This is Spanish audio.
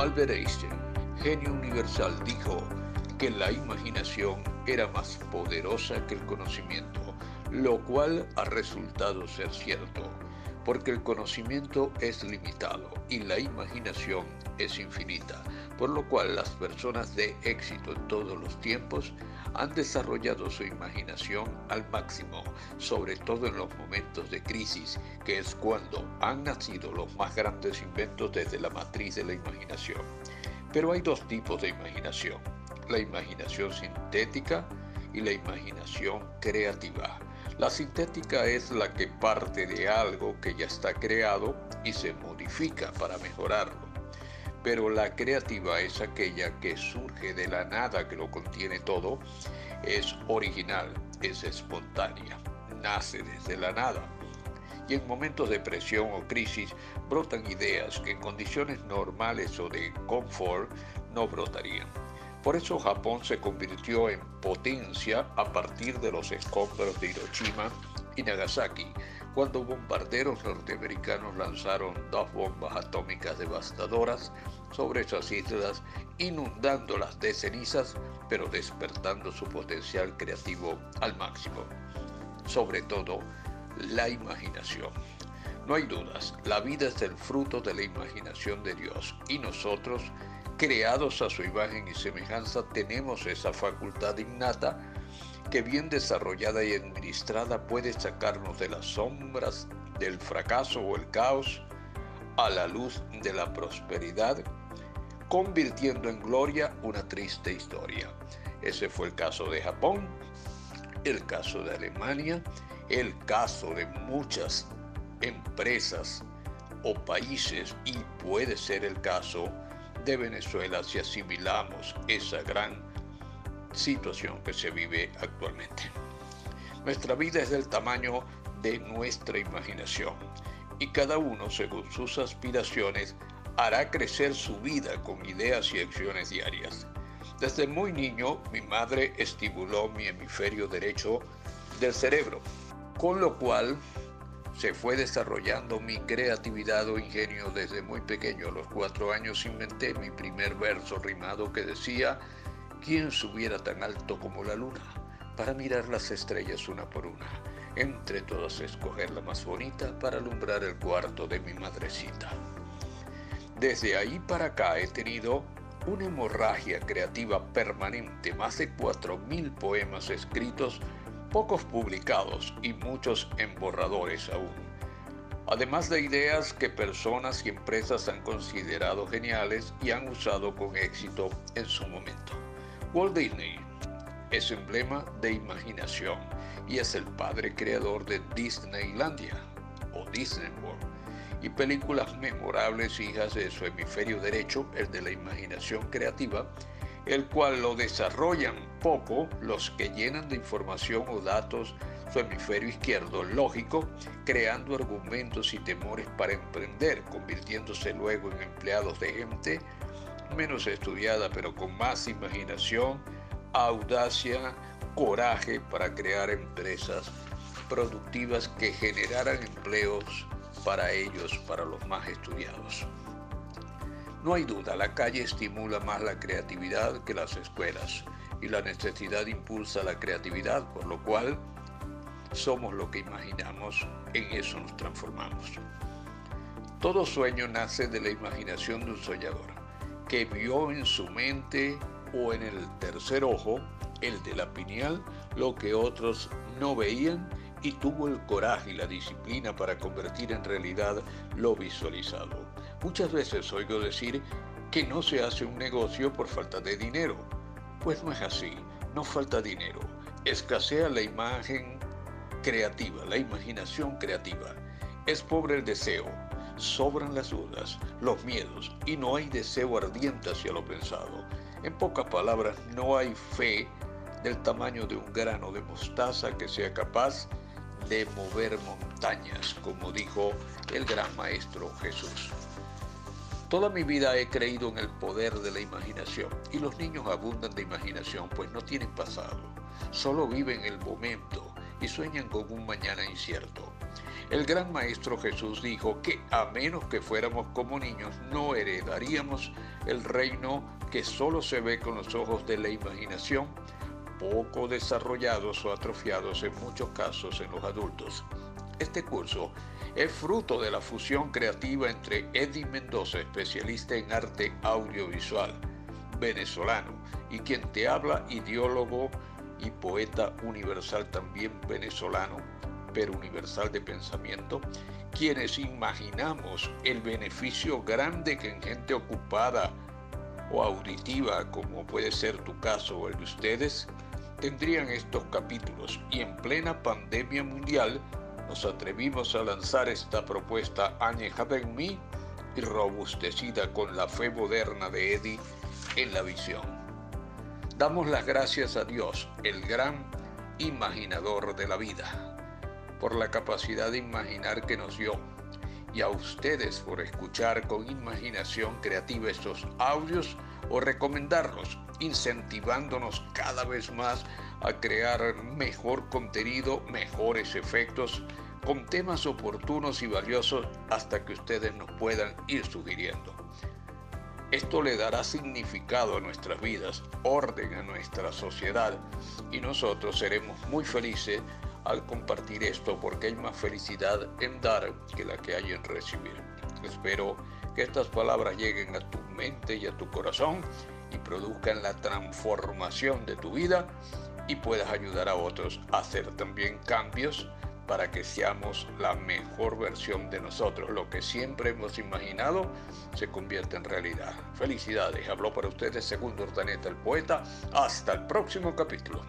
Albert Einstein, genio universal, dijo que la imaginación era más poderosa que el conocimiento, lo cual ha resultado ser cierto, porque el conocimiento es limitado y la imaginación es infinita, por lo cual las personas de éxito en todos los tiempos han desarrollado su imaginación al máximo, sobre todo en los momentos de crisis, que es cuando han nacido los más grandes inventos desde la matriz de la imaginación. Pero hay dos tipos de imaginación, la imaginación sintética y la imaginación creativa. La sintética es la que parte de algo que ya está creado y se modifica para mejorarlo pero la creativa es aquella que surge de la nada que lo contiene todo, es original, es espontánea, nace desde la nada. Y en momentos de presión o crisis brotan ideas que en condiciones normales o de confort no brotarían. Por eso Japón se convirtió en potencia a partir de los escombros de Hiroshima y Nagasaki, cuando bombarderos norteamericanos lanzaron dos bombas atómicas devastadoras sobre esas islas, inundándolas de cenizas, pero despertando su potencial creativo al máximo. Sobre todo, la imaginación. No hay dudas, la vida es el fruto de la imaginación de Dios y nosotros, creados a su imagen y semejanza, tenemos esa facultad innata que bien desarrollada y administrada puede sacarnos de las sombras del fracaso o el caos a la luz de la prosperidad, convirtiendo en gloria una triste historia. Ese fue el caso de Japón, el caso de Alemania, el caso de muchas empresas o países y puede ser el caso de Venezuela si asimilamos esa gran situación que se vive actualmente. Nuestra vida es del tamaño de nuestra imaginación y cada uno, según sus aspiraciones, hará crecer su vida con ideas y acciones diarias. Desde muy niño, mi madre estimuló mi hemisferio derecho del cerebro, con lo cual se fue desarrollando mi creatividad o ingenio desde muy pequeño. A los cuatro años inventé mi primer verso rimado que decía, ¿Quién subiera tan alto como la luna para mirar las estrellas una por una? Entre todas escoger la más bonita para alumbrar el cuarto de mi madrecita. Desde ahí para acá he tenido una hemorragia creativa permanente, más de 4.000 poemas escritos, pocos publicados y muchos en borradores aún. Además de ideas que personas y empresas han considerado geniales y han usado con éxito en su momento. Walt Disney es emblema de imaginación y es el padre creador de Disneylandia o Disney World y películas memorables hijas de su hemisferio derecho, el de la imaginación creativa, el cual lo desarrollan poco los que llenan de información o datos su hemisferio izquierdo lógico, creando argumentos y temores para emprender, convirtiéndose luego en empleados de gente menos estudiada, pero con más imaginación, audacia, coraje para crear empresas productivas que generaran empleos para ellos, para los más estudiados. No hay duda, la calle estimula más la creatividad que las escuelas y la necesidad impulsa la creatividad, por lo cual somos lo que imaginamos, en eso nos transformamos. Todo sueño nace de la imaginación de un soñador que vio en su mente o en el tercer ojo, el de la pineal, lo que otros no veían y tuvo el coraje y la disciplina para convertir en realidad lo visualizado. Muchas veces oigo decir que no se hace un negocio por falta de dinero. Pues no es así, no falta dinero, escasea la imagen creativa, la imaginación creativa. Es pobre el deseo, sobran las dudas, los miedos y no hay deseo ardiente hacia lo pensado. En pocas palabras, no hay fe del tamaño de un grano de mostaza que sea capaz de mover montañas, como dijo el gran maestro Jesús. Toda mi vida he creído en el poder de la imaginación y los niños abundan de imaginación, pues no tienen pasado, solo viven el momento y sueñan con un mañana incierto. El gran Maestro Jesús dijo que a menos que fuéramos como niños no heredaríamos el reino que solo se ve con los ojos de la imaginación, poco desarrollados o atrofiados en muchos casos en los adultos. Este curso es fruto de la fusión creativa entre Eddie Mendoza, especialista en arte audiovisual, venezolano, y quien te habla, ideólogo y poeta universal también venezolano, pero universal de pensamiento, quienes imaginamos el beneficio grande que en gente ocupada o auditiva, como puede ser tu caso o el de ustedes, tendrían estos capítulos y en plena pandemia mundial nos atrevimos a lanzar esta propuesta añejada en mí y robustecida con la fe moderna de Eddie en la visión. Damos las gracias a Dios, el gran imaginador de la vida, por la capacidad de imaginar que nos dio, y a ustedes por escuchar con imaginación creativa estos audios o recomendarlos, incentivándonos cada vez más a crear mejor contenido, mejores efectos, con temas oportunos y valiosos hasta que ustedes nos puedan ir sugiriendo. Esto le dará significado a nuestras vidas, orden a nuestra sociedad y nosotros seremos muy felices al compartir esto porque hay más felicidad en dar que la que hay en recibir. Espero que estas palabras lleguen a tu mente y a tu corazón y produzcan la transformación de tu vida y puedas ayudar a otros a hacer también cambios para que seamos la mejor versión de nosotros. Lo que siempre hemos imaginado se convierte en realidad. Felicidades. Habló para ustedes Segundo Ordaneta, el poeta. Hasta el próximo capítulo.